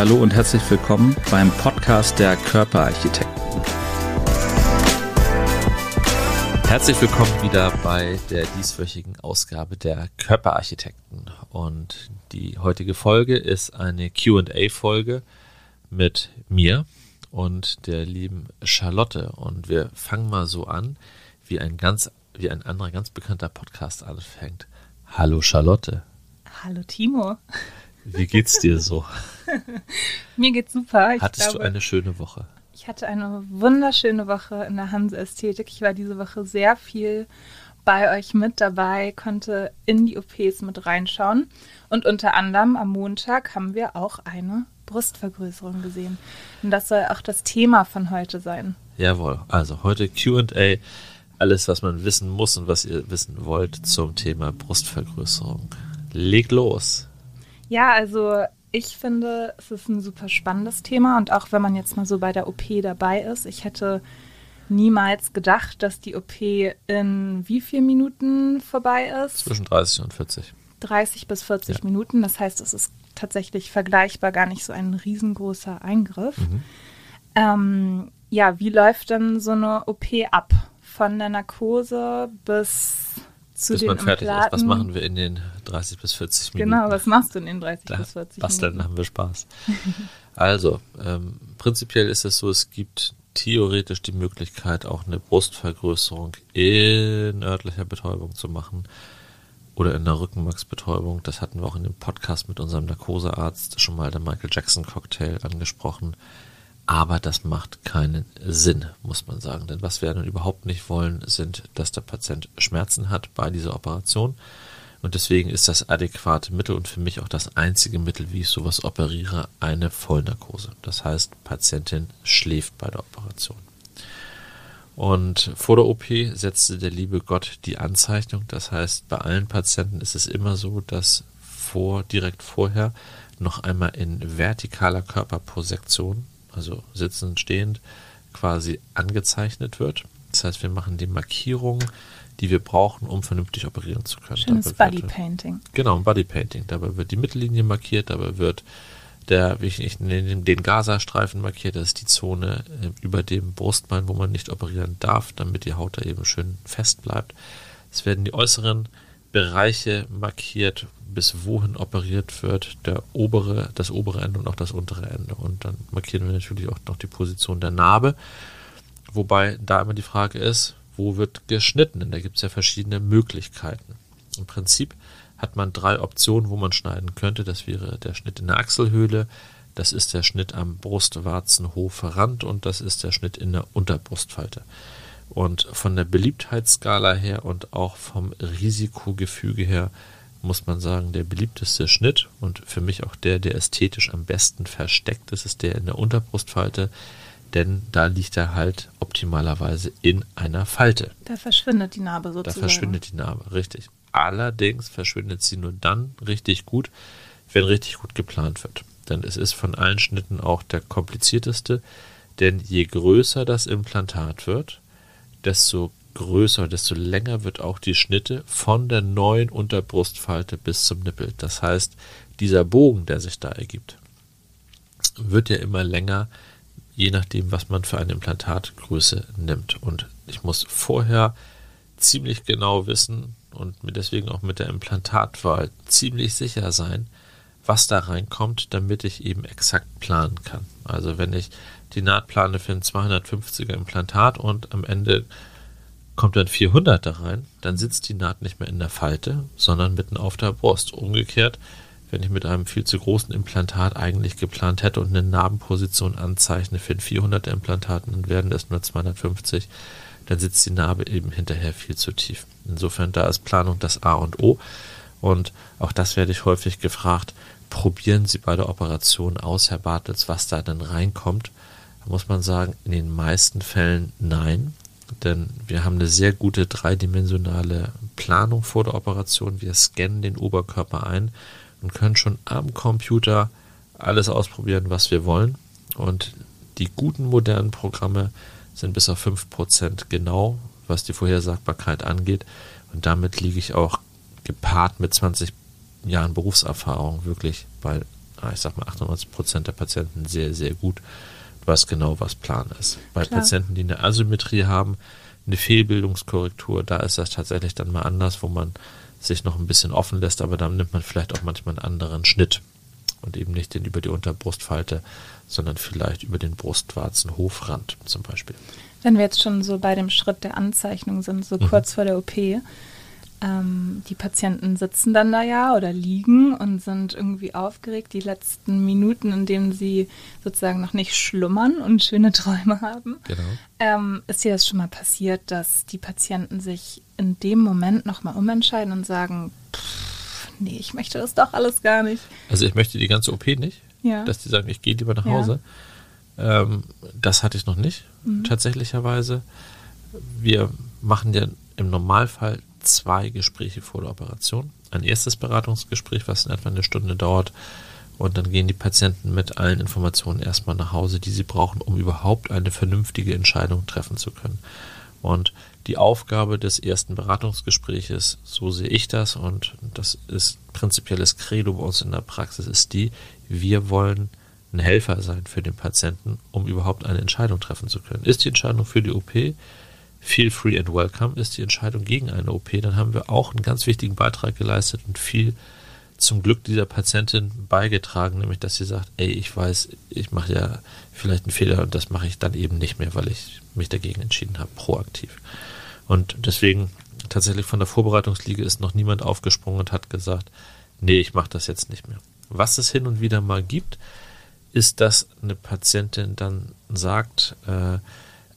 hallo und herzlich willkommen beim Podcast der Körperarchitekten. Herzlich willkommen wieder bei der dieswöchigen Ausgabe der Körperarchitekten. Und die heutige Folge ist eine QA-Folge mit mir und der lieben Charlotte. Und wir fangen mal so an, wie ein ganz, wie ein anderer ganz bekannter Podcast anfängt. Hallo Charlotte. Hallo Timo. Wie geht's dir so? Mir geht's super. Ich Hattest glaube, du eine schöne Woche? Ich hatte eine wunderschöne Woche in der Hanse Ästhetik. Ich war diese Woche sehr viel bei euch mit dabei, konnte in die OPs mit reinschauen. Und unter anderem am Montag haben wir auch eine Brustvergrößerung gesehen. Und das soll auch das Thema von heute sein. Jawohl, also heute QA, alles, was man wissen muss und was ihr wissen wollt zum Thema Brustvergrößerung. Legt los. Ja, also ich finde, es ist ein super spannendes Thema und auch wenn man jetzt mal so bei der OP dabei ist, ich hätte niemals gedacht, dass die OP in wie vielen Minuten vorbei ist? Zwischen 30 und 40. 30 bis 40 ja. Minuten. Das heißt, es ist tatsächlich vergleichbar gar nicht so ein riesengroßer Eingriff. Mhm. Ähm, ja, wie läuft denn so eine OP ab? Von der Narkose bis zu bis den man fertig Implaten. ist. Was machen wir in den 30 bis 40 Minuten? Genau, was machst du in den 30 da bis 40 basteln, Minuten? Basteln haben wir Spaß. also, ähm, prinzipiell ist es so, es gibt theoretisch die Möglichkeit, auch eine Brustvergrößerung in örtlicher Betäubung zu machen oder in der Rückenmarksbetäubung. Das hatten wir auch in dem Podcast mit unserem Narkosearzt schon mal, der Michael Jackson Cocktail, angesprochen. Aber das macht keinen Sinn, muss man sagen. Denn was wir nun überhaupt nicht wollen, sind, dass der Patient Schmerzen hat bei dieser Operation. Und deswegen ist das adäquate Mittel und für mich auch das einzige Mittel, wie ich sowas operiere, eine Vollnarkose. Das heißt, Patientin schläft bei der Operation. Und vor der OP setzte der liebe Gott die Anzeichnung. Das heißt, bei allen Patienten ist es immer so, dass vor, direkt vorher noch einmal in vertikaler Körperprosektion also sitzend, stehend, quasi angezeichnet wird. Das heißt, wir machen die Markierungen, die wir brauchen, um vernünftig operieren zu können. Schönes Bodypainting. Genau, ein Bodypainting. Dabei wird die Mittellinie markiert, dabei wird der, wie ich den, den Gaza-Streifen markiert, das ist die Zone äh, über dem Brustbein, wo man nicht operieren darf, damit die Haut da eben schön fest bleibt. Es werden die äußeren Bereiche markiert, bis wohin operiert wird, der obere, das obere Ende und auch das untere Ende. Und dann markieren wir natürlich auch noch die Position der Narbe. Wobei da immer die Frage ist, wo wird geschnitten? Denn da gibt es ja verschiedene Möglichkeiten. Im Prinzip hat man drei Optionen, wo man schneiden könnte. Das wäre der Schnitt in der Achselhöhle, das ist der Schnitt am Brustwarzenhoferrand und das ist der Schnitt in der Unterbrustfalte. Und von der Beliebtheitsskala her und auch vom Risikogefüge her muss man sagen, der beliebteste Schnitt und für mich auch der, der ästhetisch am besten versteckt ist, ist der in der Unterbrustfalte, denn da liegt er halt optimalerweise in einer Falte. Da verschwindet die Narbe sozusagen. Da verschwindet die Narbe, richtig. Allerdings verschwindet sie nur dann richtig gut, wenn richtig gut geplant wird. Denn es ist von allen Schnitten auch der komplizierteste, denn je größer das Implantat wird, desto größer, desto länger wird auch die Schnitte von der neuen Unterbrustfalte bis zum Nippel. Das heißt, dieser Bogen, der sich da ergibt, wird ja immer länger, je nachdem, was man für eine Implantatgröße nimmt. Und ich muss vorher ziemlich genau wissen und mir deswegen auch mit der Implantatwahl ziemlich sicher sein, was da reinkommt, damit ich eben exakt planen kann. Also wenn ich die Naht plane für ein 250er Implantat und am Ende kommt dann 400 da rein, dann sitzt die Naht nicht mehr in der Falte, sondern mitten auf der Brust. Umgekehrt, wenn ich mit einem viel zu großen Implantat eigentlich geplant hätte und eine Narbenposition anzeichne für ein 400er Implantat, dann werden es nur 250, dann sitzt die Narbe eben hinterher viel zu tief. Insofern, da ist Planung das A und O. Und auch das werde ich häufig gefragt, probieren Sie bei der Operation aus, Herr Bartels, was da denn reinkommt. Da muss man sagen, in den meisten Fällen nein denn wir haben eine sehr gute dreidimensionale Planung vor der Operation. Wir scannen den Oberkörper ein und können schon am Computer alles ausprobieren, was wir wollen. Und die guten modernen Programme sind bis auf 5% genau, was die Vorhersagbarkeit angeht. Und damit liege ich auch gepaart mit 20 Jahren Berufserfahrung wirklich bei ich sag mal 98 Prozent der Patienten sehr, sehr gut, was genau was Plan ist. Bei Klar. Patienten, die eine Asymmetrie haben, eine Fehlbildungskorrektur, da ist das tatsächlich dann mal anders, wo man sich noch ein bisschen offen lässt, aber dann nimmt man vielleicht auch manchmal einen anderen Schnitt und eben nicht den über die Unterbrustfalte, sondern vielleicht über den Brustwarzenhofrand zum Beispiel. Wenn wir jetzt schon so bei dem Schritt der Anzeichnung sind, so Mhm. kurz vor der OP, ähm, die Patienten sitzen dann da ja oder liegen und sind irgendwie aufgeregt die letzten Minuten, in denen sie sozusagen noch nicht schlummern und schöne Träume haben. Genau. Ähm, ist dir das schon mal passiert, dass die Patienten sich in dem Moment nochmal umentscheiden und sagen, pff, nee, ich möchte das doch alles gar nicht. Also ich möchte die ganze OP nicht, Ja. dass die sagen, ich gehe lieber nach Ja. Hause. Ähm, das hatte ich noch nicht, tatsächlicherweise. Wir machen ja im Normalfall zwei Gespräche vor der Operation. Ein erstes Beratungsgespräch, was in etwa eine Stunde dauert. Und dann gehen die Patienten mit allen Informationen erstmal nach Hause, die sie brauchen, um überhaupt eine vernünftige Entscheidung treffen zu können. Und die Aufgabe des ersten Beratungsgespräches, so sehe ich das, und das ist prinzipielles Credo bei uns in der Praxis, ist die, wir wollen ein Helfer sein für den Patienten, um überhaupt eine Entscheidung treffen zu können. Ist die Entscheidung für die OP feel free and welcome, ist die Entscheidung gegen eine OP, dann haben wir auch einen ganz wichtigen Beitrag geleistet und viel zum Glück dieser Patientin beigetragen, nämlich dass sie sagt, ey, ich weiß, ich mache ja vielleicht einen Fehler und das mache ich dann eben nicht mehr, weil ich mich dagegen entschieden habe, proaktiv. Und deswegen tatsächlich von der Vorbereitungsliege ist noch niemand aufgesprungen und hat gesagt, nee, ich mache das jetzt nicht mehr. Was es hin und wieder mal gibt, ist, dass eine Patientin dann sagt, äh,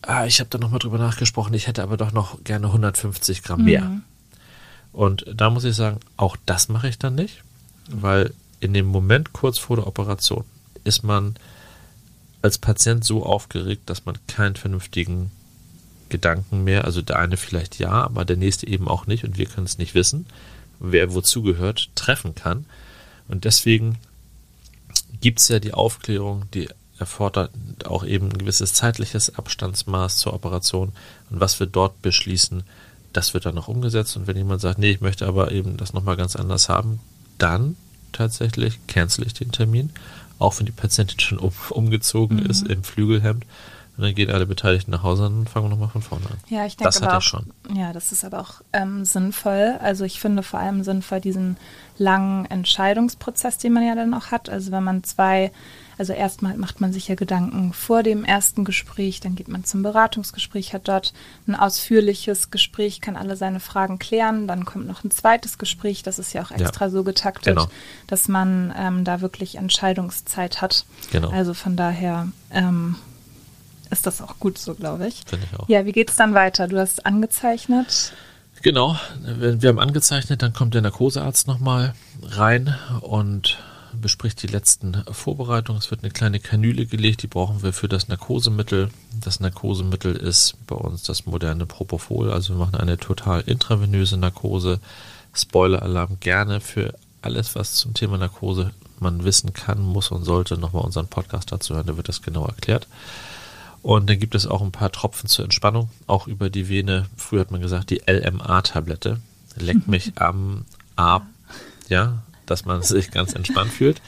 ah, ich habe da nochmal drüber nachgesprochen, ich hätte aber doch noch gerne 150 Gramm mehr. Und da muss ich sagen, auch das mache ich dann nicht, weil in dem Moment kurz vor der Operation ist man als Patient so aufgeregt, dass man keinen vernünftigen Gedanken mehr, also der eine vielleicht ja, aber der nächste eben auch nicht und wir können es nicht wissen, wer wozu gehört, treffen kann. Und deswegen gibt es ja die Aufklärung, die erfordert auch eben ein gewisses zeitliches Abstandsmaß zur Operation. Und was wir dort beschließen, das wird dann noch umgesetzt. Und wenn jemand sagt, nee, ich möchte aber eben das nochmal ganz anders haben, dann tatsächlich cancel ich den Termin, auch wenn die Patientin schon um, umgezogen Mhm. ist im Flügelhemd. Und dann gehen alle Beteiligten nach Hause und fangen nochmal von vorne an. Ja, ich denke Das aber ich auch, schon. Ja, das ist aber auch ähm, sinnvoll. Also ich finde vor allem sinnvoll diesen langen Entscheidungsprozess, den man ja dann auch hat. Also wenn man zwei, also erstmal macht man sich ja Gedanken vor dem ersten Gespräch, dann geht man zum Beratungsgespräch, hat dort ein ausführliches Gespräch, kann alle seine Fragen klären, dann kommt noch ein zweites Gespräch, das ist ja auch extra so getaktet, genau. dass man ähm, da wirklich Entscheidungszeit hat. Genau. Also von daher ähm, ist das auch gut so, glaube ich. Finde ich auch. Ja, wie geht's dann weiter? Du hast angezeichnet. Genau, wir haben angezeichnet, dann kommt der Narkosearzt nochmal rein und bespricht die letzten Vorbereitungen. Es wird eine kleine Kanüle gelegt, die brauchen wir für das Narkosemittel. Das Narkosemittel ist bei uns das moderne Propofol, also wir machen eine total intravenöse Narkose. Spoiler-Alarm gerne für alles, was zum Thema Narkose man wissen kann, muss und sollte, nochmal unseren Podcast dazu hören, da wird das genau erklärt. Und dann gibt es auch ein paar Tropfen zur Entspannung, auch über die Vene. Früher hat man gesagt, die LMA-Tablette. Leckt mich am Ab, ja, dass man sich ganz entspannt fühlt.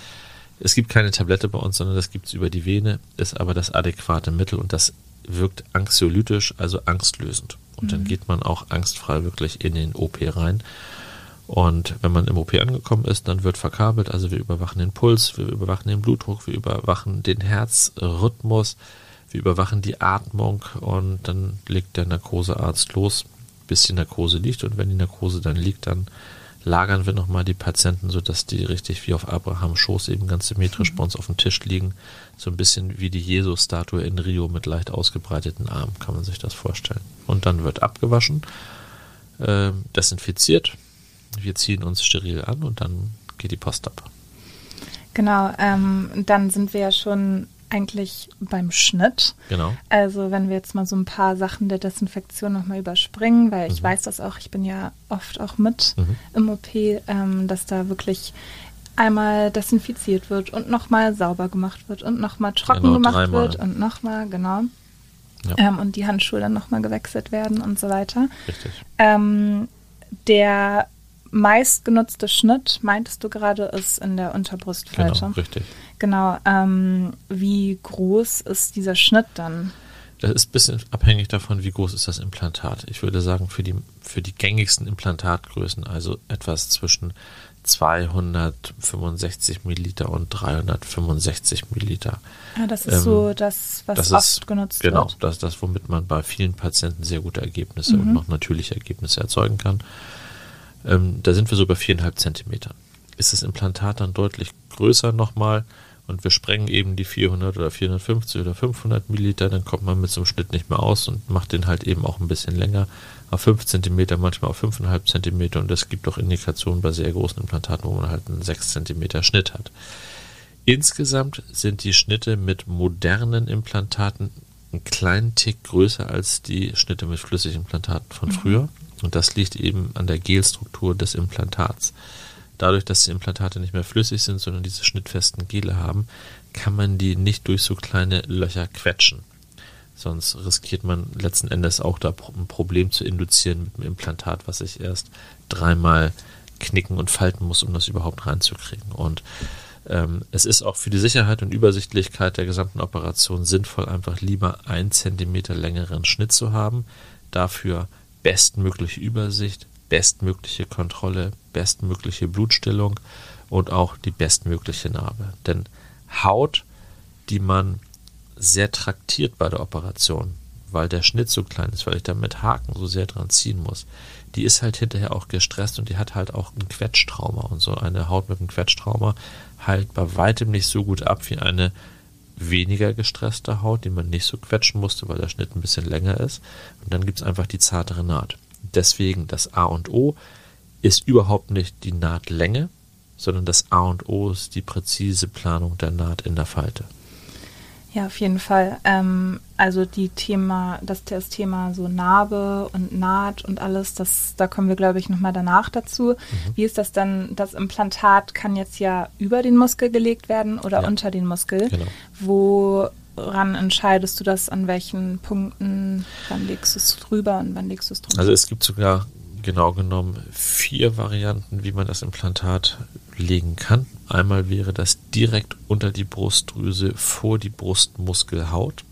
Es gibt keine Tablette bei uns, sondern das gibt es über die Vene, ist aber das adäquate Mittel und das wirkt anxiolytisch, also angstlösend. Und dann geht man auch angstfrei wirklich in den OP rein. Und wenn man im OP angekommen ist, dann wird verkabelt. Also wir überwachen den Puls, wir überwachen den Blutdruck, wir überwachen den Herzrhythmus, wir überwachen die Atmung und dann legt der Narkosearzt los, bis die Narkose liegt. Und wenn die Narkose dann liegt, dann lagern wir nochmal die Patienten, sodass die richtig wie auf Abrahams Schoß eben ganz symmetrisch bei uns auf dem Tisch liegen. So ein bisschen wie die Jesus-Statue in Rio mit leicht ausgebreiteten Armen, kann man sich das vorstellen. Und dann wird abgewaschen, äh, desinfiziert. Wir ziehen uns steril an und dann geht die Post ab. Genau, ähm, dann sind wir ja schon eigentlich beim Schnitt. Genau. Also wenn wir jetzt mal so ein paar Sachen der Desinfektion nochmal überspringen, weil ich weiß das auch, ich bin ja oft auch mit Mhm. im OP, ähm, dass da wirklich einmal desinfiziert wird und nochmal sauber gemacht wird und nochmal trocken Genau, gemacht dreimal. wird und nochmal, genau. Ja. Ähm, und die Handschuhe dann nochmal gewechselt werden und so weiter. Richtig. Ähm, der meistgenutzte Schnitt, meintest du gerade, ist in der Unterbrustfalte. Genau, richtig. Genau. Ähm, wie groß ist dieser Schnitt dann? Das ist ein bisschen abhängig davon, wie groß ist das Implantat. Ich würde sagen, für die, für die gängigsten Implantatgrößen, also etwas zwischen 265 Milliliter und 365 Milliliter. Ja, das ist ähm, so das, was das oft ist, genutzt genau, wird. Genau, das ist das, womit man bei vielen Patienten sehr gute Ergebnisse Mhm. und noch natürliche Ergebnisse erzeugen kann. Ähm, da sind wir so bei viereinhalb Zentimetern. Ist das Implantat dann deutlich größer nochmal und wir sprengen eben die 400 oder 450 oder 500 Milliliter, dann kommt man mit so einem Schnitt nicht mehr aus und macht den halt eben auch ein bisschen länger auf 5 cm, manchmal auf 5,5 cm und es gibt auch Indikationen bei sehr großen Implantaten, wo man halt einen 6 cm Schnitt hat. Insgesamt sind die Schnitte mit modernen Implantaten einen kleinen Tick größer als die Schnitte mit Flüssigimplantaten von früher. Und das liegt eben an der Gelstruktur des Implantats. Dadurch, dass die Implantate nicht mehr flüssig sind, sondern diese schnittfesten Gele haben, kann man die nicht durch so kleine Löcher quetschen. Sonst riskiert man letzten Endes auch da ein Problem zu induzieren mit dem Implantat, was ich erst dreimal knicken und falten muss, um das überhaupt reinzukriegen. Und ähm, es ist auch für die Sicherheit und Übersichtlichkeit der gesamten Operation sinnvoll, einfach lieber ein Zentimeter längeren Schnitt zu haben. Dafür bestmögliche Übersicht, bestmögliche Kontrolle, bestmögliche Blutstillung und auch die bestmögliche Narbe. Denn Haut, die man sehr traktiert bei der Operation, weil der Schnitt so klein ist, weil ich da mit Haken so sehr dran ziehen muss, die ist halt hinterher auch gestresst und die hat halt auch ein Quetschtrauma. Und so eine Haut mit einem Quetschtrauma heilt bei weitem nicht so gut ab wie eine weniger gestresste Haut, die man nicht so quetschen musste, weil der Schnitt ein bisschen länger ist. Und dann gibt es einfach die zartere Naht. Deswegen das A und O ist überhaupt nicht die Nahtlänge, sondern das A und O ist die präzise Planung der Naht in der Falte. Ja, auf jeden Fall. Ähm, also die Thema, das, das Thema so Narbe und Naht und alles, das, da kommen wir, glaube ich, nochmal danach dazu. Mhm. Wie ist das dann? Das Implantat kann jetzt ja über den Muskel gelegt werden oder Ja. unter den Muskel. Genau. Woran entscheidest du das? An welchen Punkten? Wann legst du es drüber und wann legst du es drunter? Also es gibt sogar genau genommen vier Varianten, wie man das Implantat legen kann. Einmal wäre das direkt unter die Brustdrüse vor die Brustmuskelhaut,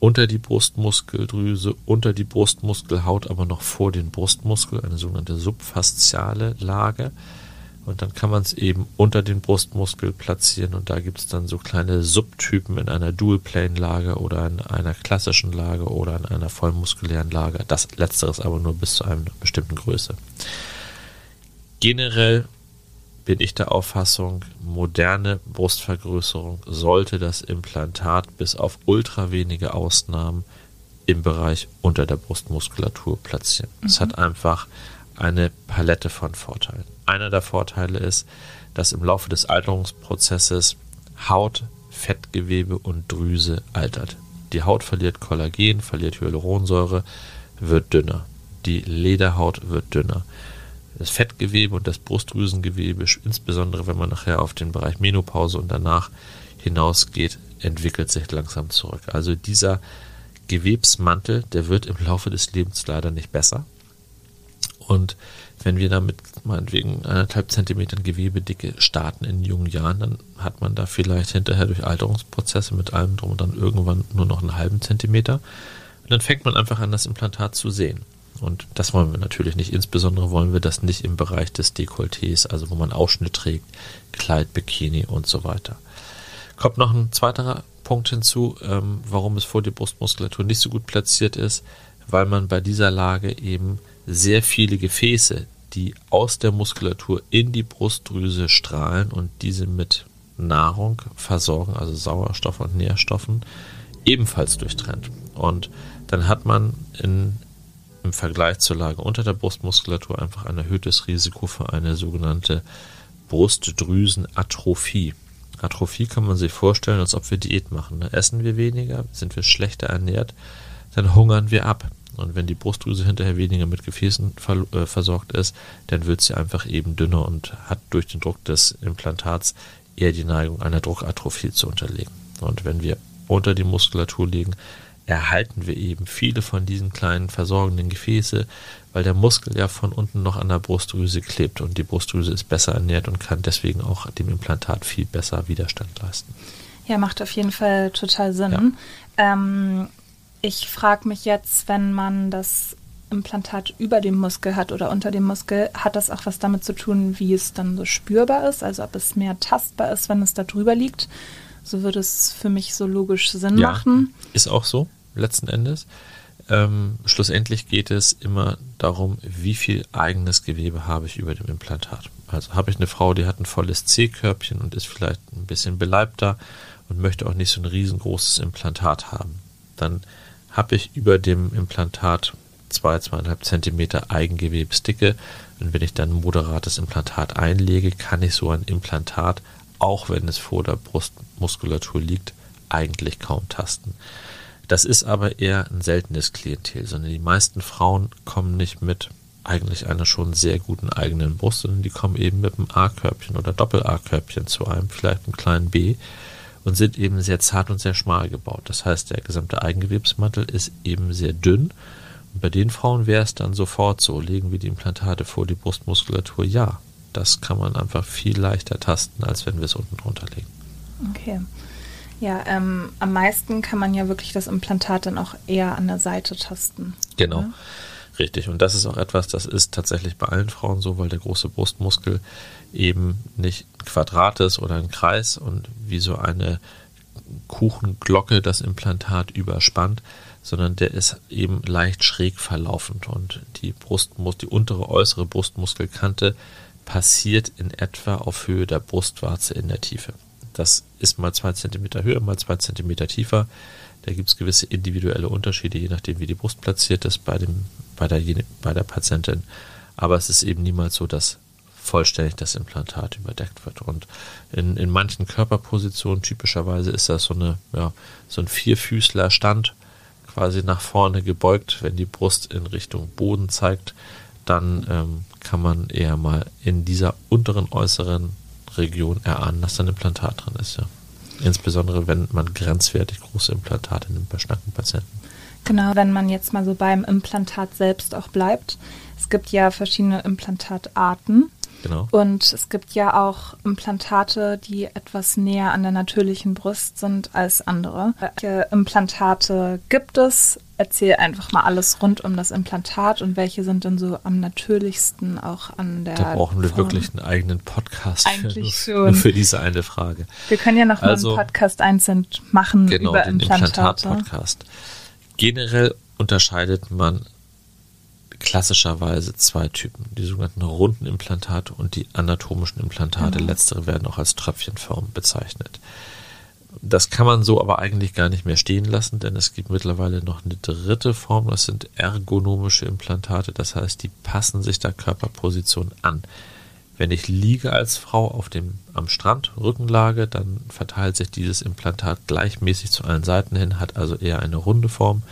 unter die Brustmuskeldrüse, unter die Brustmuskelhaut, aber noch vor den Brustmuskel, eine sogenannte subfasziale Lage. Und dann kann man es eben unter den Brustmuskel platzieren und da gibt es dann so kleine Subtypen in einer Dual-Plane-Lage oder in einer klassischen Lage oder in einer vollmuskulären Lage. Das letzteres aber nur bis zu einer bestimmten Größe. Generell bin ich der Auffassung, moderne Brustvergrößerung sollte das Implantat bis auf ultra wenige Ausnahmen im Bereich unter der Brustmuskulatur platzieren. Es hat einfach eine Palette von Vorteilen. Einer der Vorteile ist, dass im Laufe des Alterungsprozesses Haut, Fettgewebe und Drüse altert. Die Haut verliert Kollagen, verliert Hyaluronsäure, wird dünner. Die Lederhaut wird dünner. Das Fettgewebe und das Brustdrüsengewebe, insbesondere wenn man nachher auf den Bereich Menopause und danach hinausgeht, entwickelt sich langsam zurück. Also dieser Gewebsmantel, der wird im Laufe des Lebens leider nicht besser. Und wenn wir damit meinetwegen eineinhalb Zentimetern Gewebedicke starten in jungen Jahren, dann hat man da vielleicht hinterher durch Alterungsprozesse mit allem drum und dann irgendwann nur noch einen halben Zentimeter. Und dann fängt man einfach an, das Implantat zu sehen. Und das wollen wir natürlich nicht. Insbesondere wollen wir das nicht im Bereich des Dekolletés, also wo man Ausschnitt trägt, Kleid, Bikini und so weiter. Kommt noch ein zweiter Punkt hinzu, ähm, warum es vor die Brustmuskulatur nicht so gut platziert ist, weil man bei dieser Lage eben sehr viele Gefäße, die aus der Muskulatur in die Brustdrüse strahlen und diese mit Nahrung versorgen, also Sauerstoff und Nährstoffen, ebenfalls durchtrennt. Und dann hat man in, im Vergleich zur Lage unter der Brustmuskulatur einfach ein erhöhtes Risiko für eine sogenannte Brustdrüsenatrophie. Atrophie kann man sich vorstellen, als ob wir Diät machen. Ne? Essen wir weniger, sind wir schlechter ernährt, dann hungern wir ab. Und wenn die Brustdrüse hinterher weniger mit Gefäßen äh, versorgt ist, dann wird sie einfach eben dünner und hat durch den Druck des Implantats eher die Neigung, einer Druckatrophie zu unterlegen. Und wenn wir unter die Muskulatur legen, erhalten wir eben viele von diesen kleinen versorgenden Gefäße, weil der Muskel ja von unten noch an der Brustdrüse klebt und die Brustdrüse ist besser ernährt und kann deswegen auch dem Implantat viel besser Widerstand leisten. Ja, macht auf jeden Fall total Sinn. Ja. Ähm, ich frage mich jetzt, wenn man das Implantat über dem Muskel hat oder unter dem Muskel, hat das auch was damit zu tun, wie es dann so spürbar ist, also ob es mehr tastbar ist, wenn es da drüber liegt. So würde es für mich so logisch Sinn ja, machen. Ist auch so, letzten Endes. Ähm, schlussendlich geht es immer darum, wie viel eigenes Gewebe habe ich über dem Implantat. Also habe ich eine Frau, die hat ein volles C-Körbchen und ist vielleicht ein bisschen beleibter und möchte auch nicht so ein riesengroßes Implantat haben. Dann habe ich über dem Implantat zwei, zweieinhalb Zentimeter Eigengewebsdicke. Und wenn ich dann ein moderates Implantat einlege, kann ich so ein Implantat, auch wenn es vor der Brustmuskulatur liegt, eigentlich kaum tasten. Das ist aber eher ein seltenes Klientel, sondern die meisten Frauen kommen nicht mit eigentlich einer schon sehr guten eigenen Brust, sondern die kommen eben mit einem A-Körbchen oder Doppel-A-Körbchen zu einem, vielleicht einem kleinen B und sind eben sehr zart und sehr schmal gebaut. Das heißt, der gesamte Eigengewebsmantel ist eben sehr dünn. Und bei den Frauen wäre es dann sofort so, legen wir die Implantate vor die Brustmuskulatur, ja. Das kann man einfach viel leichter tasten, als wenn wir es unten drunter legen. Okay. Ja, ähm, am meisten kann man ja wirklich das Implantat dann auch eher an der Seite tasten. Genau. Oder? Richtig. Und das ist auch etwas, das ist tatsächlich bei allen Frauen so, weil der große Brustmuskel eben nicht ein Quadrat ist oder ein Kreis und wie so eine Kuchenglocke das Implantat überspannt, sondern der ist eben leicht schräg verlaufend und die Brustmus die untere äußere Brustmuskelkante passiert in etwa auf Höhe der Brustwarze in der Tiefe. Das ist mal zwei Zentimeter höher, mal zwei Zentimeter tiefer. Da gibt es gewisse individuelle Unterschiede, je nachdem, wie die Brust platziert ist bei, dem, bei, der, bei der Patientin. Aber es ist eben niemals so, dass vollständig das Implantat überdeckt wird. Und in, in manchen Körperpositionen, typischerweise ist das so, eine, ja, so ein Vierfüßler-Stand, quasi nach vorne gebeugt, wenn die Brust in Richtung Boden zeigt, dann ähm, kann man eher mal in dieser unteren äußeren Region erahnen, dass da ein Implantat drin ist. Ja. Insbesondere wenn man grenzwertig große Implantate nimmt bei schlanken Patienten. Genau, wenn man jetzt mal so beim Implantat selbst auch bleibt. Es gibt ja verschiedene Implantatarten. Genau. Und es gibt ja auch Implantate, die etwas näher an der natürlichen Brust sind als andere. Welche Implantate gibt es? Erzähl einfach mal alles rund um das Implantat und welche sind denn so am natürlichsten auch an der. Da brauchen wir Form. wirklich einen eigenen Podcast Eigentlich für, schon. für diese eine Frage. Wir können ja noch also, mal einen Podcast einzeln machen genau, über Implantate. Implantat-Podcast. Generell unterscheidet man klassischerweise zwei Typen, die sogenannten runden Implantate und die anatomischen Implantate. Genau. Letztere werden auch als Tröpfchenform bezeichnet. Das kann man so aber eigentlich gar nicht mehr stehen lassen, denn es gibt mittlerweile noch eine dritte Form, das sind ergonomische Implantate, das heißt, die passen sich der Körperposition an. Wenn ich liege als Frau auf dem, am Strand, Rückenlage, dann verteilt sich dieses Implantat gleichmäßig zu allen Seiten hin, hat also eher eine runde Form.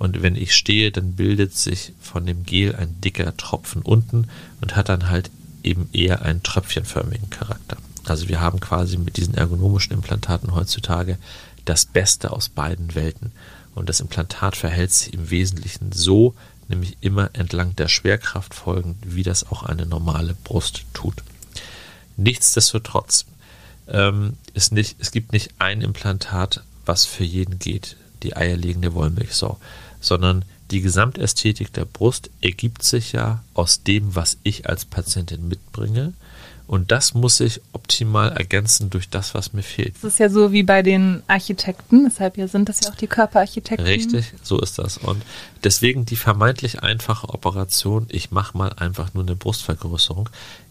Und wenn ich stehe, dann bildet sich von dem Gel ein dicker Tropfen unten und hat dann halt eben eher einen tröpfchenförmigen Charakter. Also wir haben quasi mit diesen ergonomischen Implantaten heutzutage das Beste aus beiden Welten. Und das Implantat verhält sich im Wesentlichen so, nämlich immer entlang der Schwerkraft folgend, wie das auch eine normale Brust tut. Nichtsdestotrotz ähm, ist nicht, es gibt nicht ein Implantat, was für jeden geht, die eierlegende Wollmilchsau sondern die Gesamtästhetik der Brust ergibt sich ja aus dem, was ich als Patientin mitbringe. Und das muss sich optimal ergänzen durch das, was mir fehlt. Das ist ja so wie bei den Architekten, deshalb ja sind das ja auch die Körperarchitekten. Richtig, so ist das. Und deswegen die vermeintlich einfache Operation, ich mache mal einfach nur eine Brustvergrößerung,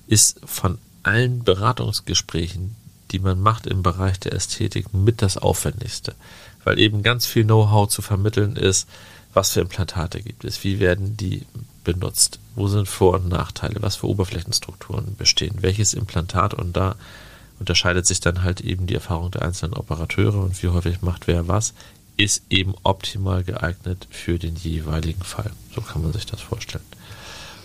ist von allen Beratungsgesprächen, die man macht im Bereich der Ästhetik, mit das Aufwendigste. Weil eben ganz viel Know-how zu vermitteln ist, was für Implantate gibt es, wie werden die benutzt, wo sind Vor- und Nachteile, was für Oberflächenstrukturen bestehen, welches Implantat und da unterscheidet sich dann halt eben die Erfahrung der einzelnen Operateure und wie häufig macht wer was, ist eben optimal geeignet für den jeweiligen Fall. So kann man sich das vorstellen.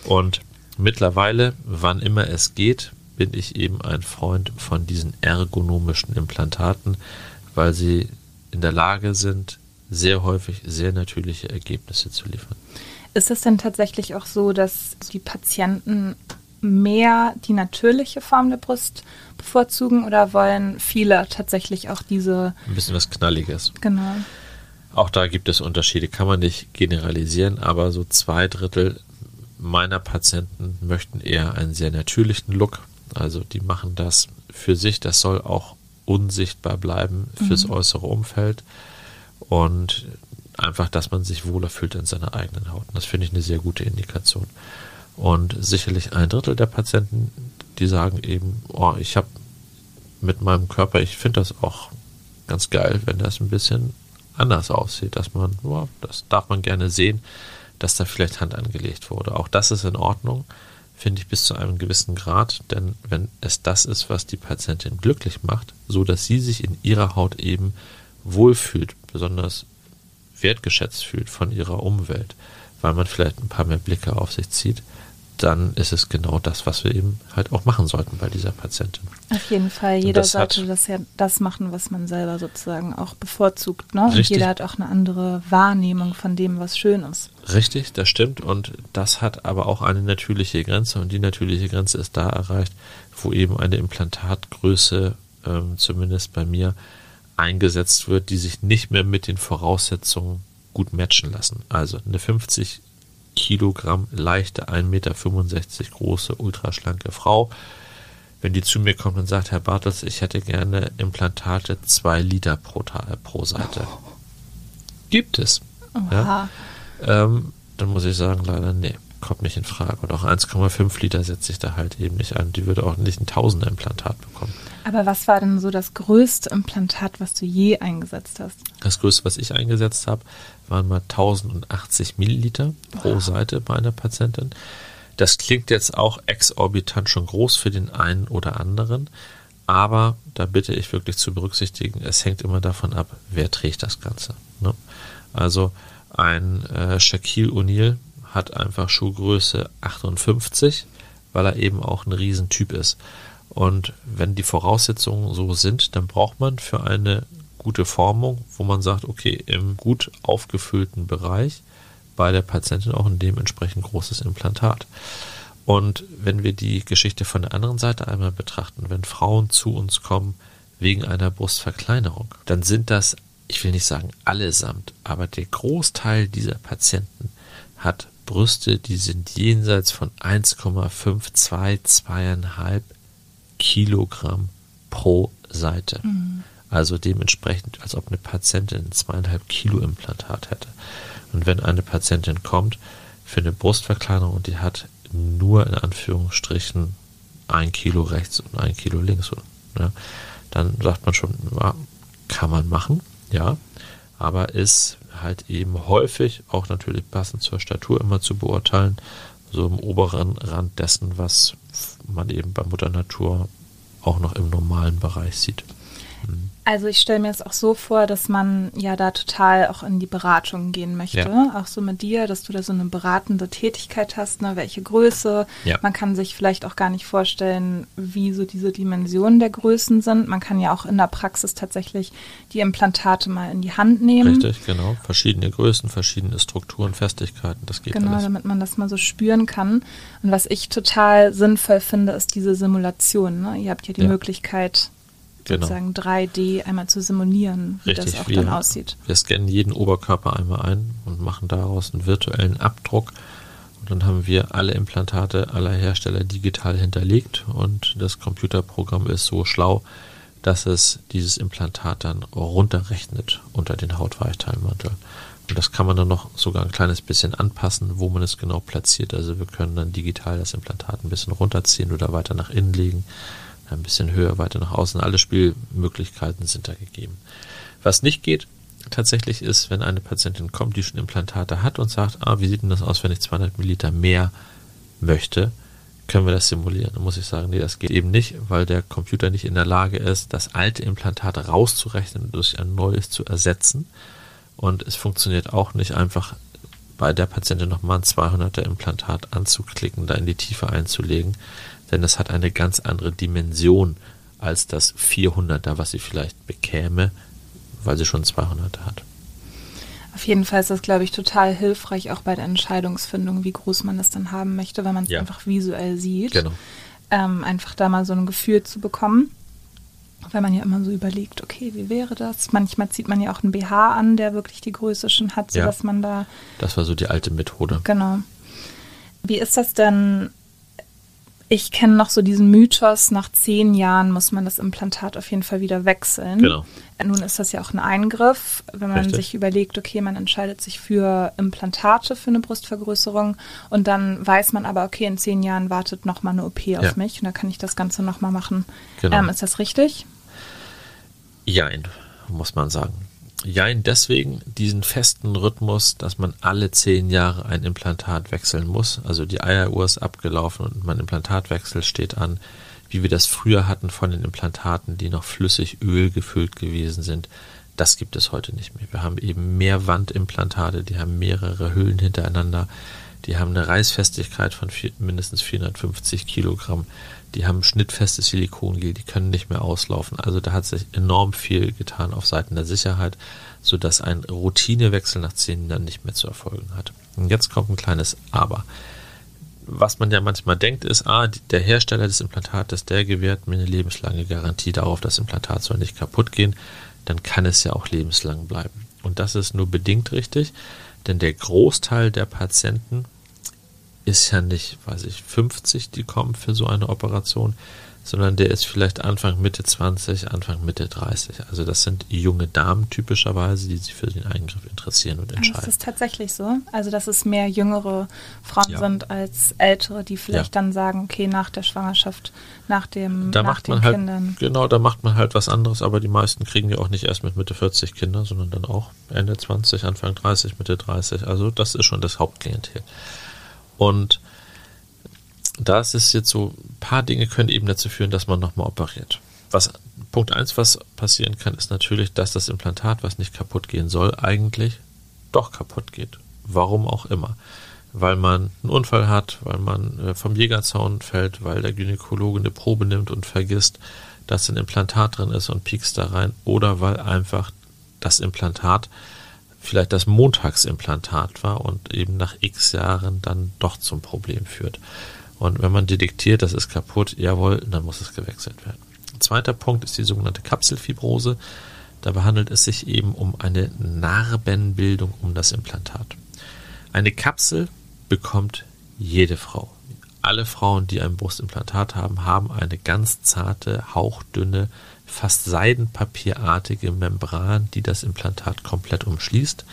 Und mittlerweile, wann immer es geht, bin ich eben ein Freund von diesen ergonomischen Implantaten, weil sie in der Lage sind, sehr häufig sehr natürliche Ergebnisse zu liefern. Ist es denn tatsächlich auch so, dass die Patienten mehr die natürliche Form der Brust bevorzugen oder wollen viele tatsächlich auch diese. Ein bisschen was Knalliges. Genau. Auch da gibt es Unterschiede, kann man nicht generalisieren, aber so zwei Drittel meiner Patienten möchten eher einen sehr natürlichen Look. Also die machen das für sich, das soll auch unsichtbar bleiben fürs mhm. äußere Umfeld und einfach, dass man sich wohler fühlt in seiner eigenen Haut. Und das finde ich eine sehr gute Indikation. Und sicherlich ein Drittel der Patienten, die sagen eben, oh, ich habe mit meinem Körper, ich finde das auch ganz geil, wenn das ein bisschen anders aussieht, dass man, oh, das darf man gerne sehen, dass da vielleicht Hand angelegt wurde. Auch das ist in Ordnung, finde ich bis zu einem gewissen Grad, denn wenn es das ist, was die Patientin glücklich macht, so dass sie sich in ihrer Haut eben wohlfühlt, besonders wertgeschätzt fühlt von ihrer Umwelt, weil man vielleicht ein paar mehr Blicke auf sich zieht, dann ist es genau das, was wir eben halt auch machen sollten bei dieser Patientin. Auf jeden Fall, jeder das sollte das ja das machen, was man selber sozusagen auch bevorzugt. Ne? Und jeder hat auch eine andere Wahrnehmung von dem, was schön ist. Richtig, das stimmt. Und das hat aber auch eine natürliche Grenze. Und die natürliche Grenze ist da erreicht, wo eben eine Implantatgröße, ähm, zumindest bei mir, eingesetzt wird, die sich nicht mehr mit den Voraussetzungen gut matchen lassen. Also eine 50 Kilogramm leichte, 1,65 Meter große, ultraschlanke Frau. Wenn die zu mir kommt und sagt, Herr Bartels, ich hätte gerne Implantate 2 Liter pro, pro Seite. Gibt es. Ja? Ähm, dann muss ich sagen, leider nee, kommt nicht in Frage. Und auch 1,5 Liter setze ich da halt eben nicht an. Die würde auch nicht ein Tausender Implantat bekommen. Aber was war denn so das größte Implantat, was du je eingesetzt hast? Das größte, was ich eingesetzt habe, waren mal 1080 Milliliter pro wow. Seite bei einer Patientin. Das klingt jetzt auch exorbitant schon groß für den einen oder anderen, aber da bitte ich wirklich zu berücksichtigen, es hängt immer davon ab, wer trägt das Ganze. Ne? Also ein äh, Shaquille O'Neal hat einfach Schuhgröße 58, weil er eben auch ein Riesentyp ist. Und wenn die Voraussetzungen so sind, dann braucht man für eine gute Formung, wo man sagt, okay, im gut aufgefüllten Bereich bei der Patientin auch ein dementsprechend großes Implantat. Und wenn wir die Geschichte von der anderen Seite einmal betrachten, wenn Frauen zu uns kommen wegen einer Brustverkleinerung, dann sind das, ich will nicht sagen allesamt, aber der Großteil dieser Patienten hat Brüste, die sind jenseits von 1,5, 2, 2,5 Kilogramm pro Seite. Mhm. Also dementsprechend, als ob eine Patientin ein zweieinhalb Kilo Implantat hätte. Und wenn eine Patientin kommt für eine Brustverkleinerung und die hat nur in Anführungsstrichen ein Kilo rechts und ein Kilo links, ja, dann sagt man schon, ja, kann man machen, ja, aber ist halt eben häufig auch natürlich passend zur Statur immer zu beurteilen, so im oberen Rand dessen, was man eben bei Mutter Natur auch noch im normalen Bereich sieht. Also ich stelle mir es auch so vor, dass man ja da total auch in die Beratung gehen möchte. Ja. Auch so mit dir, dass du da so eine beratende Tätigkeit hast, ne? welche Größe. Ja. Man kann sich vielleicht auch gar nicht vorstellen, wie so diese Dimensionen der Größen sind. Man kann ja auch in der Praxis tatsächlich die Implantate mal in die Hand nehmen. Richtig, genau. Verschiedene Größen, verschiedene Strukturen, Festigkeiten, das geht Genau, alles. damit man das mal so spüren kann. Und was ich total sinnvoll finde, ist diese Simulation. Ne? Ihr habt ja die ja. Möglichkeit, genau. sozusagen 3D einmal zu simulieren, wie Richtig, das auch wir, dann aussieht. Wir scannen jeden Oberkörper einmal ein und machen daraus einen virtuellen Abdruck. Und dann haben wir alle Implantate aller Hersteller digital hinterlegt und das Computerprogramm ist so schlau, dass es dieses Implantat dann runterrechnet unter den Hautweichteilmantel. Und das kann man dann noch sogar ein kleines bisschen anpassen, wo man es genau platziert. Also wir können dann digital das Implantat ein bisschen runterziehen oder weiter nach innen legen ein bisschen höher, weiter nach außen. Alle Spielmöglichkeiten sind da gegeben. Was nicht geht, tatsächlich ist, wenn eine Patientin kommt, die schon Implantate hat und sagt, ah, wie sieht denn das aus, wenn ich 200 Milliliter mehr möchte, können wir das simulieren. Dann muss ich sagen, nee, das geht eben nicht, weil der Computer nicht in der Lage ist, das alte Implantat rauszurechnen und durch ein neues zu ersetzen. Und es funktioniert auch nicht einfach bei der Patientin nochmal ein 200er Implantat anzuklicken, da in die Tiefe einzulegen denn es hat eine ganz andere Dimension als das 400er, was sie vielleicht bekäme, weil sie schon 200er hat. Auf jeden Fall ist das, glaube ich, total hilfreich, auch bei der Entscheidungsfindung, wie groß man das dann haben möchte, weil man es ja. einfach visuell sieht. Genau. Ähm, einfach da mal so ein Gefühl zu bekommen. Weil man ja immer so überlegt, okay, wie wäre das? Manchmal zieht man ja auch einen BH an, der wirklich die Größe schon hat, sodass ja. man da. Das war so die alte Methode. Genau. Wie ist das denn ich kenne noch so diesen Mythos, nach zehn Jahren muss man das Implantat auf jeden Fall wieder wechseln. Genau. Nun ist das ja auch ein Eingriff, wenn man Richtig. sich überlegt, okay, man entscheidet sich für Implantate für eine Brustvergrößerung und dann weiß man aber, okay, in zehn Jahren wartet nochmal eine OP ja. auf mich und da kann ich das Ganze nochmal machen. Genau. Ähm, ist das richtig? Jein, muss man sagen. Jein, deswegen diesen festen Rhythmus, dass man alle zehn Jahre ein Implantat wechseln muss. Also die Eieruhr ist abgelaufen und mein Implantatwechsel steht an, wie wir das früher hatten von den Implantaten, die noch flüssig Öl gefüllt gewesen sind. Das gibt es heute nicht mehr. Wir haben eben mehr Wandimplantate, die haben mehrere Hüllen hintereinander, die haben eine Reißfestigkeit von vier, mindestens 450 Kilogramm die haben schnittfestes Silikongel, die können nicht mehr auslaufen. Also da hat sich enorm viel getan auf Seiten der Sicherheit, sodass ein Routinewechsel nach zehn Jahren nicht mehr zu erfolgen hat. Und jetzt kommt ein kleines Aber. Was man ja manchmal denkt, ist, ah, der Hersteller des Implantates, der gewährt mir eine lebenslange Garantie darauf, das Implantat soll nicht kaputt gehen, dann kann es ja auch lebenslang bleiben. Und das ist nur bedingt richtig, denn der Großteil der Patienten ist ja nicht, weiß ich, 50, die kommen für so eine Operation, sondern der ist vielleicht Anfang Mitte 20, Anfang Mitte 30. Also das sind junge Damen typischerweise, die sich für den Eingriff interessieren und entscheiden. Das ist tatsächlich so. Also dass es mehr jüngere Frauen ja. sind als ältere, die vielleicht ja. dann sagen, okay, nach der Schwangerschaft, nach dem da nach macht man halt, Kindern. Genau, da macht man halt was anderes, aber die meisten kriegen ja auch nicht erst mit Mitte 40 Kinder, sondern dann auch Ende 20, Anfang 30, Mitte 30. Also das ist schon das Hauptklientel. Und da ist jetzt so, ein paar Dinge können eben dazu führen, dass man nochmal operiert. Was, Punkt 1, was passieren kann, ist natürlich, dass das Implantat, was nicht kaputt gehen soll, eigentlich doch kaputt geht. Warum auch immer. Weil man einen Unfall hat, weil man äh, vom Jägerzaun fällt, weil der Gynäkologe eine Probe nimmt und vergisst, dass ein Implantat drin ist und piekst da rein oder weil einfach das Implantat vielleicht das Montagsimplantat war und eben nach x Jahren dann doch zum Problem führt. Und wenn man detektiert, das ist kaputt, jawohl, dann muss es gewechselt werden. Zweiter Punkt ist die sogenannte Kapselfibrose. Dabei handelt es sich eben um eine Narbenbildung um das Implantat. Eine Kapsel bekommt jede Frau. Alle Frauen, die ein Brustimplantat haben, haben eine ganz zarte, hauchdünne fast seidenpapierartige Membran, die das Implantat komplett umschließt.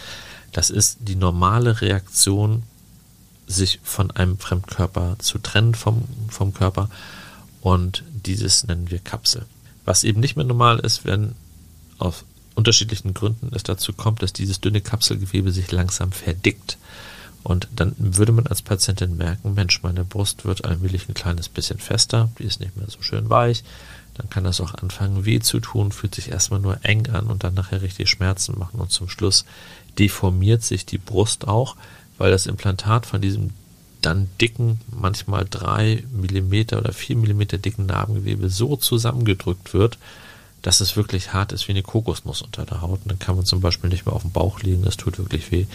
Das ist die normale Reaktion, sich von einem Fremdkörper zu trennen vom, vom Körper. Und dieses nennen wir Kapsel. Was eben nicht mehr normal ist, wenn aus unterschiedlichen Gründen es dazu kommt, dass dieses dünne Kapselgewebe sich langsam verdickt. Und dann würde man als Patientin merken, Mensch, meine Brust wird allmählich ein kleines bisschen fester, die ist nicht mehr so schön weich, dann kann das auch anfangen weh zu tun, fühlt sich erstmal nur eng an und dann nachher richtig Schmerzen machen und zum Schluss deformiert sich die Brust auch, weil das Implantat von diesem dann dicken, manchmal drei Millimeter oder vier Millimeter dicken Narbengewebe so zusammengedrückt wird, dass es wirklich hart ist wie eine Kokosnuss unter der Haut. Und dann kann man zum Beispiel nicht mehr auf dem Bauch liegen, das tut wirklich weh.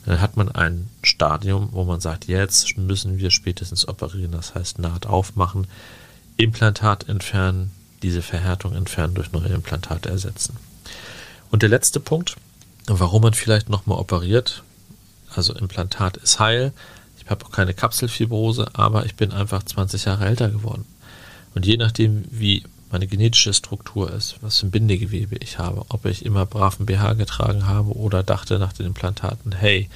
Und dann hat man ein Stadium, wo man sagt, jetzt müssen wir spätestens operieren, das heißt Naht aufmachen, Implantat entfernen, diese Verhärtung entfernen, durch neue Implantate ersetzen. Und der letzte Punkt, warum man vielleicht nochmal operiert, also Implantat ist heil, ich habe auch keine Kapselfibrose, aber ich bin einfach 20 Jahre älter geworden. Und je nachdem, wie meine genetische Struktur ist, was für ein Bindegewebe ich habe, ob ich immer braven BH getragen habe oder dachte nach den Implantaten, hey,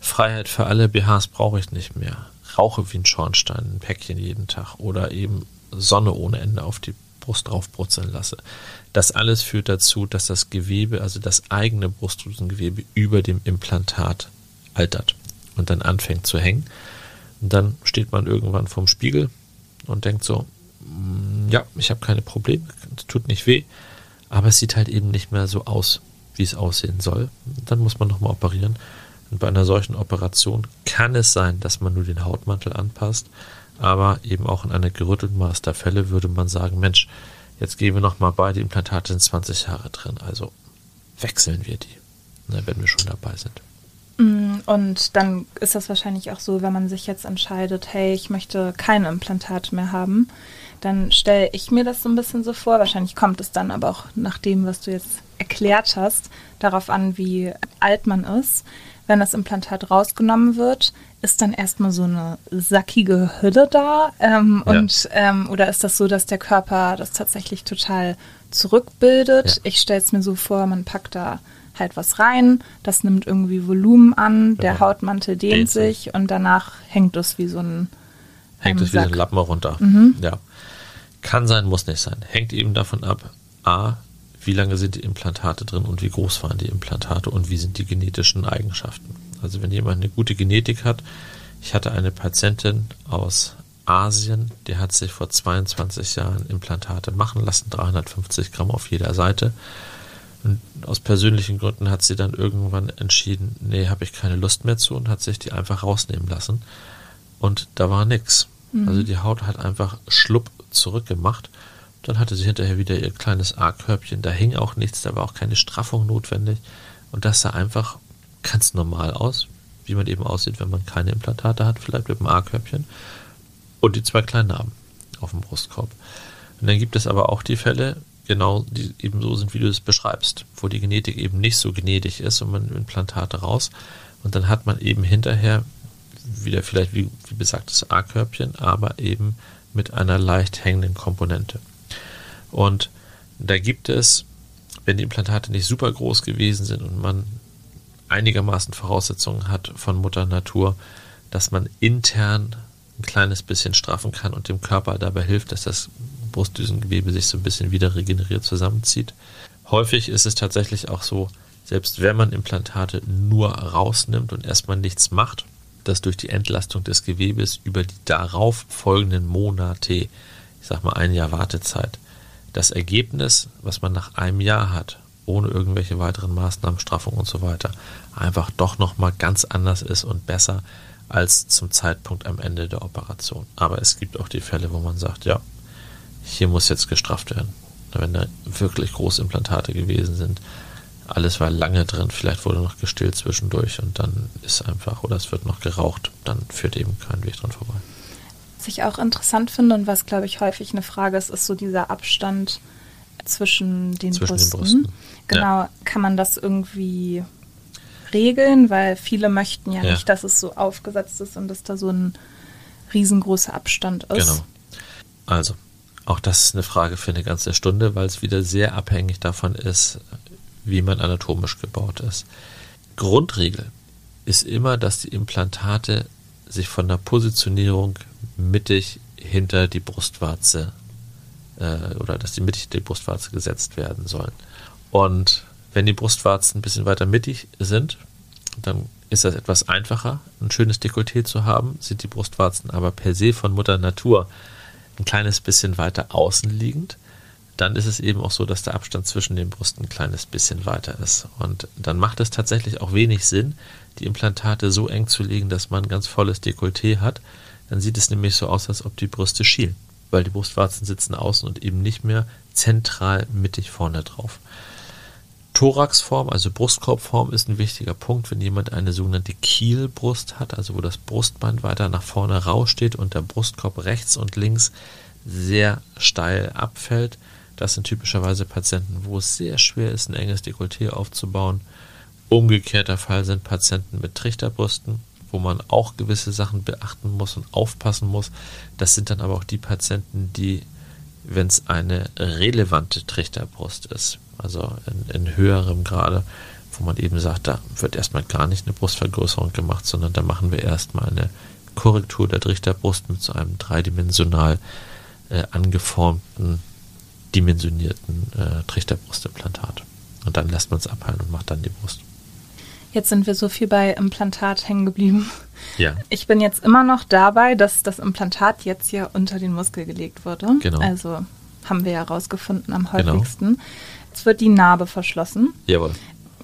Freiheit für alle BHs brauche ich nicht mehr. Rauche wie ein Schornstein, ein Päckchen jeden Tag oder eben Sonne ohne Ende auf die Brust draufbrutzeln lasse. Das alles führt dazu, dass das Gewebe, also das eigene Brustdrüsengewebe über dem Implantat altert und dann anfängt zu hängen. Und dann steht man irgendwann vorm Spiegel und denkt so, mm, ja, ich habe keine Probleme, tut nicht weh, aber es sieht halt eben nicht mehr so aus, wie es aussehen soll. Dann muss man nochmal operieren. Und bei einer solchen Operation kann es sein, dass man nur den Hautmantel anpasst, aber eben auch in einer gerüttelten Maß der Fälle würde man sagen, Mensch, jetzt gehen wir nochmal beide Implantate in 20 Jahre drin, also wechseln wir die. wenn wir schon dabei sind. Mm, und dann ist das wahrscheinlich auch so, wenn man sich jetzt entscheidet, hey, ich möchte keine Implantate mehr haben, dann stelle ich mir das so ein bisschen so vor. Wahrscheinlich kommt es dann aber auch nach dem, was du jetzt erklärt hast, darauf an, wie alt man ist. Wenn das Implantat rausgenommen wird, ist dann erstmal so eine sackige Hülle da? Ähm, ja. und, ähm, oder ist das so, dass der Körper das tatsächlich total zurückbildet? Ja. Ich stelle es mir so vor, man packt da halt was rein, das nimmt irgendwie Volumen an, der genau. Hautmantel dehnt, dehnt sich und danach hängt es wie so ein Hängt es wie ein Lappen runter. Mhm. Ja. Kann sein, muss nicht sein. Hängt eben davon ab, A, wie lange sind die Implantate drin und wie groß waren die Implantate und wie sind die genetischen Eigenschaften. Also wenn jemand eine gute Genetik hat, ich hatte eine Patientin aus Asien, die hat sich vor 22 Jahren Implantate machen lassen, 350 Gramm auf jeder Seite. Und aus persönlichen Gründen hat sie dann irgendwann entschieden, nee, habe ich keine Lust mehr zu und hat sich die einfach rausnehmen lassen. Und da war nichts. Mhm. Also die Haut hat einfach schlupp zurückgemacht. Dann hatte sie hinterher wieder ihr kleines A-Körbchen. Da hing auch nichts, da war auch keine Straffung notwendig. Und das sah einfach ganz normal aus, wie man eben aussieht, wenn man keine Implantate hat, vielleicht mit dem A-Körbchen. Und die zwei kleinen Narben auf dem Brustkorb. Und dann gibt es aber auch die Fälle, genau die eben so sind, wie du es beschreibst, wo die Genetik eben nicht so gnädig ist und man Implantate raus. Und dann hat man eben hinterher wieder vielleicht, wie, wie besagtes A-Körbchen, aber eben mit einer leicht hängenden Komponente. Und da gibt es, wenn die Implantate nicht super groß gewesen sind und man einigermaßen Voraussetzungen hat von Mutter Natur, dass man intern ein kleines bisschen straffen kann und dem Körper dabei hilft, dass das Brustdüsengewebe sich so ein bisschen wieder regeneriert zusammenzieht. Häufig ist es tatsächlich auch so, selbst wenn man Implantate nur rausnimmt und erstmal nichts macht, dass durch die Entlastung des Gewebes über die darauf folgenden Monate, ich sag mal ein Jahr Wartezeit, das Ergebnis, was man nach einem Jahr hat, ohne irgendwelche weiteren Maßnahmen, Straffung und so weiter, einfach doch nochmal ganz anders ist und besser als zum Zeitpunkt am Ende der Operation. Aber es gibt auch die Fälle, wo man sagt, ja, hier muss jetzt gestrafft werden. Wenn da wirklich Großimplantate gewesen sind, alles war lange drin, vielleicht wurde noch gestillt zwischendurch und dann ist einfach, oder es wird noch geraucht, dann führt eben kein Weg dran vorbei. Was ich auch interessant finde und was, glaube ich, häufig eine Frage ist, ist so dieser Abstand zwischen den zwischen Brüsten. Den Brüsten. Genau, ja. kann man das irgendwie regeln, weil viele möchten ja, ja, nicht, dass es so aufgesetzt ist und dass da so ein riesengroßer Abstand ist. Genau. Also, auch das ist eine Frage für eine ganze Stunde, weil es wieder sehr abhängig davon ist, wie man anatomisch gebaut ist. Grundregel ist immer, dass die Implantate sich von der Positionierung mittig hinter die Brustwarze äh, oder dass die mittig die Brustwarze gesetzt werden sollen. Und wenn die Brustwarzen ein bisschen weiter mittig sind, dann ist das etwas einfacher, ein schönes Dekolleté zu haben, sind die Brustwarzen aber per se von Mutter Natur ein kleines bisschen weiter außen liegend, dann ist es eben auch so, dass der Abstand zwischen den Brüsten ein kleines bisschen weiter ist. Und dann macht es tatsächlich auch wenig Sinn, die Implantate so eng zu legen, dass man ein ganz volles Dekolleté hat. Dann sieht es nämlich so aus, als ob die Brüste schielen, weil die Brustwarzen sitzen außen und eben nicht mehr zentral mittig vorne drauf. Thoraxform, also Brustkorbform, ist ein wichtiger Punkt, wenn jemand eine sogenannte Kielbrust hat, also wo das Brustbein weiter nach vorne raussteht und der Brustkorb rechts und links sehr steil abfällt. Das sind typischerweise Patienten, wo es sehr schwer ist, ein enges Dekolleté aufzubauen. Umgekehrter Fall sind Patienten mit Trichterbrüsten, wo man auch gewisse Sachen beachten muss und aufpassen muss. Das sind dann aber auch die Patienten, die, wenn es eine relevante Trichterbrust ist, also in, in höherem Grade, wo man eben sagt, da wird erstmal gar nicht eine Brustvergrößerung gemacht, sondern da machen wir erstmal eine Korrektur der Trichterbrust mit so einem dreidimensional äh, angeformten, dimensionierten äh, Trichterbrustimplantat. Und dann lässt man es abheilen und macht dann die Brust. Jetzt sind wir so viel bei Implantat hängen geblieben. Ja. Ich bin jetzt immer noch dabei, dass das Implantat jetzt hier unter den Muskel gelegt wurde. Genau. Also haben wir ja rausgefunden am genau. häufigsten. Genau. Jetzt wird die Narbe verschlossen. Jawohl.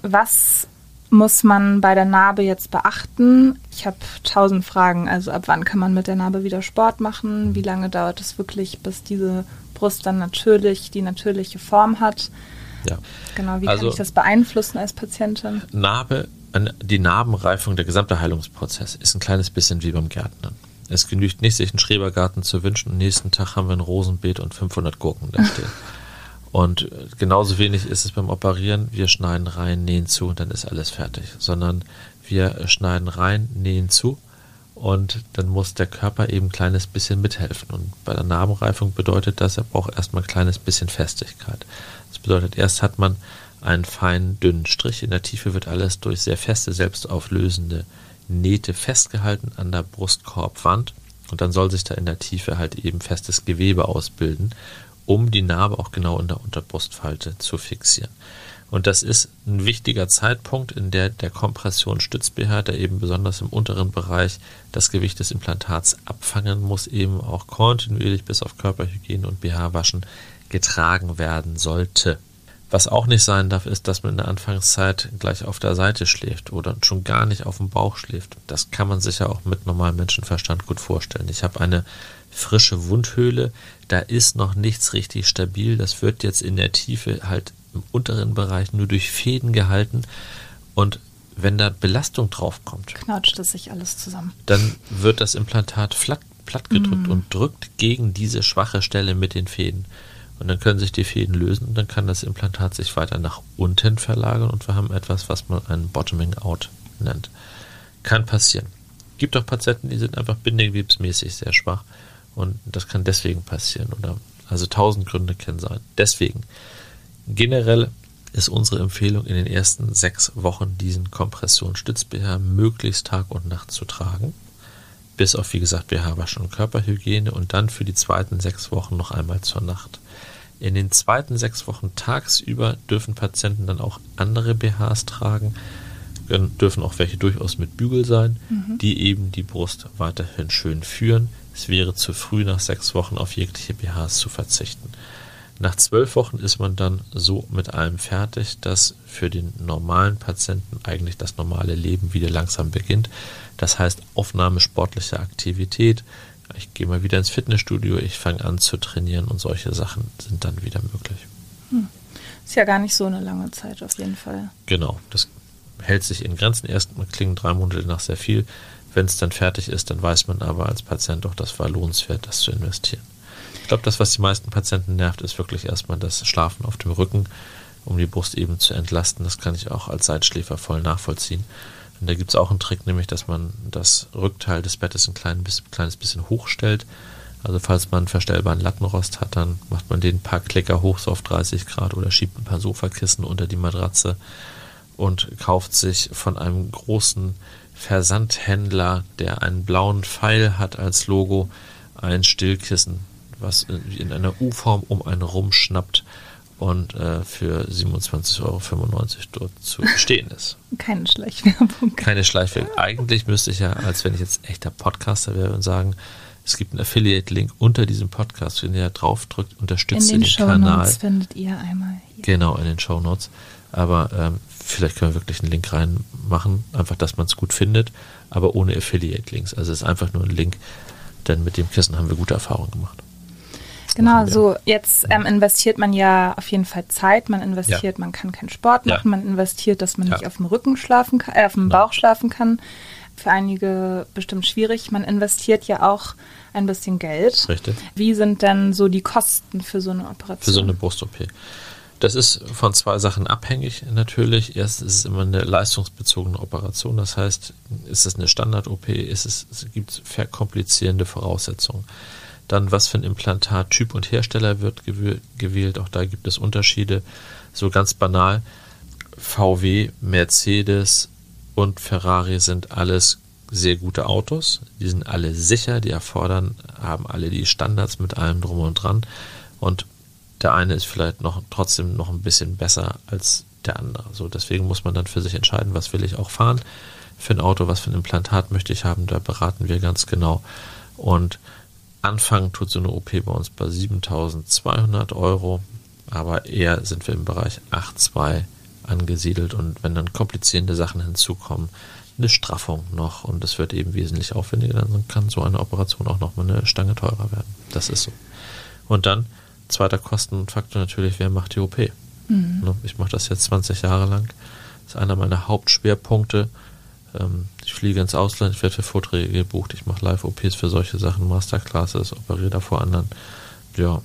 Was muss man bei der Narbe jetzt beachten? Ich habe tausend Fragen. Also ab wann kann man mit der Narbe wieder Sport machen? Wie lange dauert es wirklich, bis diese Brust dann natürlich die natürliche Form hat? Ja. Genau, wie Also- kann ich das beeinflussen als Patientin? Narbe, die Narbenreifung, der gesamte Heilungsprozess ist ein kleines bisschen wie beim Gärtnern. Es genügt nicht, sich einen Schrebergarten zu wünschen und nächsten Tag haben wir ein Rosenbeet und 500 Gurken da stehen. Und äh, genauso wenig ist es beim Operieren. Wir schneiden rein, nähen zu und dann ist alles fertig. Sondern wir äh, schneiden rein, nähen zu und dann muss der Körper eben ein kleines bisschen mithelfen. Und bei der Narbenreifung bedeutet das, er braucht erstmal ein kleines bisschen Festigkeit. Das bedeutet, erst hat man einen feinen, dünnen Strich. In der Tiefe wird alles durch sehr feste, selbstauflösende Nähte festgehalten an der Brustkorbwand. Und dann soll sich da in der Tiefe halt eben festes Gewebe ausbilden, um die Narbe auch genau in der Unterbrustfalte zu fixieren. Und das ist ein wichtiger Zeitpunkt, in der der Kompressionsstütz-BH, der eben besonders im unteren Bereich das Gewicht des Implantats abfangen muss, eben auch kontinuierlich bis auf Körperhygiene und BH-Waschen getragen werden sollte. Was auch nicht sein darf, ist, dass man in der Anfangszeit gleich auf der Seite schläft oder schon gar nicht auf dem Bauch schläft. Das kann man sich ja auch mit normalem Menschenverstand gut vorstellen. Ich habe eine frische Wundhöhle, da ist noch nichts richtig stabil. Das wird jetzt in der Tiefe halt im unteren Bereich nur durch Fäden gehalten. Und wenn da Belastung draufkommt, Knautscht es sich alles zusammen. dann wird das Implantat flatt, platt gedrückt und drückt gegen diese schwache Stelle mit den Fäden. Und dann können sich die Fäden lösen und dann kann das Implantat sich weiter nach unten verlagern und wir haben etwas, was man einen Bottoming Out nennt. Kann passieren. Gibt auch Patienten, die sind einfach bindegewebsmäßig sehr schwach und das kann deswegen passieren. Oder also tausend Gründe können sein. Deswegen generell ist unsere Empfehlung, in den ersten sechs Wochen diesen Kompressionsstütz-BH möglichst Tag und Nacht zu tragen. Bis auf, wie gesagt, BH-Waschen und Körperhygiene und dann für die zweiten sechs Wochen noch einmal zur Nacht. In den zweiten sechs Wochen tagsüber dürfen Patienten dann auch andere BHs tragen, können- dürfen auch welche durchaus mit Bügel sein, die eben die Brust weiterhin schön führen. Es wäre zu früh, nach sechs Wochen auf jegliche BHs zu verzichten. Nach zwölf Wochen ist man dann so mit allem fertig, dass für den normalen Patienten eigentlich das normale Leben wieder langsam beginnt. Das heißt Aufnahme sportlicher Aktivität. Ich gehe mal wieder ins Fitnessstudio, ich fange an zu trainieren und solche Sachen sind dann wieder möglich. Ist ja gar nicht so eine lange Zeit auf jeden Fall. Genau, das hält sich in Grenzen. Erstmal klingen drei Monate nach sehr viel. Wenn es dann fertig ist, dann weiß man aber als Patient doch, das war lohnenswert, das zu investieren. Ich glaube, das, was die meisten Patienten nervt, ist wirklich erstmal das Schlafen auf dem Rücken, um die Brust eben zu entlasten. Das kann ich auch als Seitschläfer voll nachvollziehen. Und da gibt es auch einen Trick, nämlich, dass man das Rückteil des Bettes ein klein bis, kleines bisschen hochstellt. Also falls man verstellbaren Lattenrost hat, dann macht man den ein paar Klicker hoch, so auf 30 Grad oder schiebt ein paar Sofakissen unter die Matratze und kauft sich von einem großen Versandhändler, der einen blauen Pfeil hat als Logo, ein Stillkissen, was in einer U-Form um einen rumschnappt und äh, für 27,95 Euro dort zu stehen ist. Keine Schleichwerbung. Keine Schleichwerbung. Eigentlich müsste ich ja, als wenn ich jetzt echter Podcaster wäre, und sagen, es gibt einen Affiliate-Link unter diesem Podcast, wenn ihr da draufdrückt, In unterstützt ihr den den Show Kanal. Notes findet ihr einmal hier. Genau, in den Show Notes. Aber ähm, vielleicht können wir wirklich einen Link reinmachen, einfach, dass man es gut findet, aber ohne Affiliate-Links. Also es ist einfach nur ein Link, denn mit dem Kissen haben wir gute Erfahrungen gemacht. Genau, so jetzt ähm, investiert man ja auf jeden Fall Zeit, man investiert, Ja. man kann keinen Sport Ja. machen, man investiert, dass man Ja. nicht auf dem Rücken schlafen kann, äh, auf dem Ja. Bauch schlafen kann. Für einige bestimmt schwierig. Man investiert ja auch ein bisschen Geld. Richtig. Wie sind denn so die Kosten für so eine Operation? Für so eine Brust-OP. Das ist von zwei Sachen abhängig natürlich. Erst ist es immer eine leistungsbezogene Operation. Das heißt, ist es eine Standard-OP, es gibt verkomplizierende Voraussetzungen. Dann, was für ein Implantat, Typ und Hersteller wird gewäh- gewählt. Auch da gibt es Unterschiede. So ganz banal. VW, Mercedes und Ferrari sind alles sehr gute Autos. Die sind alle sicher, die erfordern, haben alle die Standards mit allem drum und dran. Und der eine ist vielleicht noch trotzdem noch ein bisschen besser als der andere. So, deswegen muss man dann für sich entscheiden, was will ich auch fahren für ein Auto, was für ein Implantat möchte ich haben. Da beraten wir ganz genau. Und anfangen tut so eine OP bei uns bei 7200 Euro, aber eher sind wir im Bereich 8,2 angesiedelt. Und wenn dann komplizierende Sachen hinzukommen, eine Straffung noch und es wird eben wesentlich aufwendiger, dann kann so eine Operation auch nochmal eine Stange teurer werden. Das ist so. Und dann, zweiter Kostenfaktor natürlich, wer macht die OP? Mhm. Ich mache das jetzt 20 Jahre lang. Das ist einer meiner Hauptschwerpunkte. Ähm, ich fliege ins Ausland, ich werde für Vorträge gebucht, ich mache Live-OPs für solche Sachen, Masterclasses, operiere da vor anderen. Ja,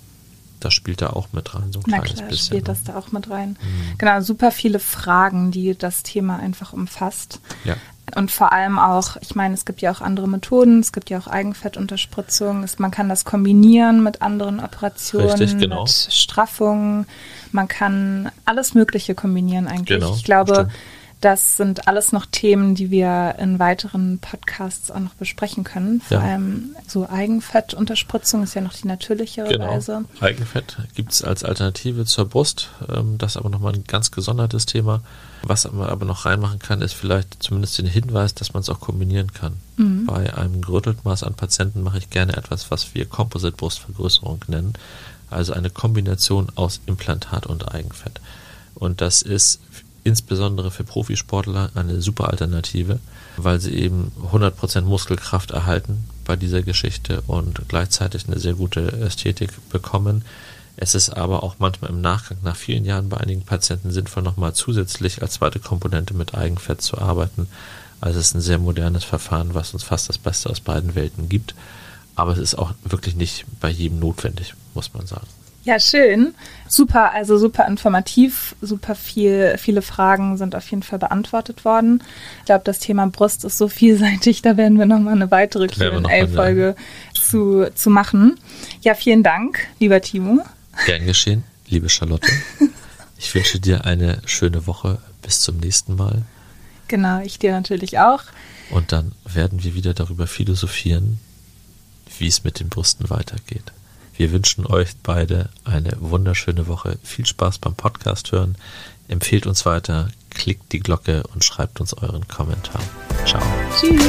das spielt da auch mit rein, so ein Na kleines klar, bisschen. spielt ne? das da auch mit rein. Genau, super viele Fragen, die das Thema einfach umfasst. Ja. Und vor allem auch, ich meine, es gibt ja auch andere Methoden, es gibt ja auch Eigenfettunterspritzung, es, man kann das kombinieren mit anderen Operationen, Richtig, genau. mit Straffungen, man kann alles Mögliche kombinieren eigentlich. Genau, ich glaube, stimmt. Das sind alles noch Themen, die wir in weiteren Podcasts auch noch besprechen können. Vor Ja. allem so Eigenfettunterspritzung ist ja noch die natürlichere Genau. Weise. Eigenfett gibt es als Alternative zur Brust. Ähm, Das ist aber nochmal ein ganz gesondertes Thema. Was man aber noch reinmachen kann, ist vielleicht zumindest den Hinweis, dass man es auch kombinieren kann. Bei einem Gerütteltmaß an Patienten mache ich gerne etwas, was wir Composite-Brustvergrößerung nennen. Also eine Kombination aus Implantat und Eigenfett. Und das ist insbesondere für Profisportler eine super Alternative, weil sie eben 100% Muskelkraft erhalten bei dieser Geschichte und gleichzeitig eine sehr gute Ästhetik bekommen. Es ist aber auch manchmal im Nachgang nach vielen Jahren bei einigen Patienten sinnvoll, nochmal zusätzlich als zweite Komponente mit Eigenfett zu arbeiten. Also es ist ein sehr modernes Verfahren, was uns fast das Beste aus beiden Welten gibt. Aber es ist auch wirklich nicht bei jedem notwendig, muss man sagen. Ja, schön. Super, also super informativ, super viel, viele Fragen sind auf jeden Fall beantwortet worden. Ich glaube, das Thema Brust ist so vielseitig, da werden wir nochmal eine weitere QA-Folge zu, zu machen. Ja, vielen Dank, lieber Timo. Gern geschehen, liebe Charlotte. Ich wünsche dir eine schöne Woche. Bis zum nächsten Mal. Genau, ich dir natürlich auch. Und dann werden wir wieder darüber philosophieren, wie es mit den Brüsten weitergeht. Wir wünschen euch beide eine wunderschöne Woche. Viel Spaß beim Podcast hören. Empfehlt uns weiter, klickt die Glocke und schreibt uns euren Kommentar. Ciao. Tschüss.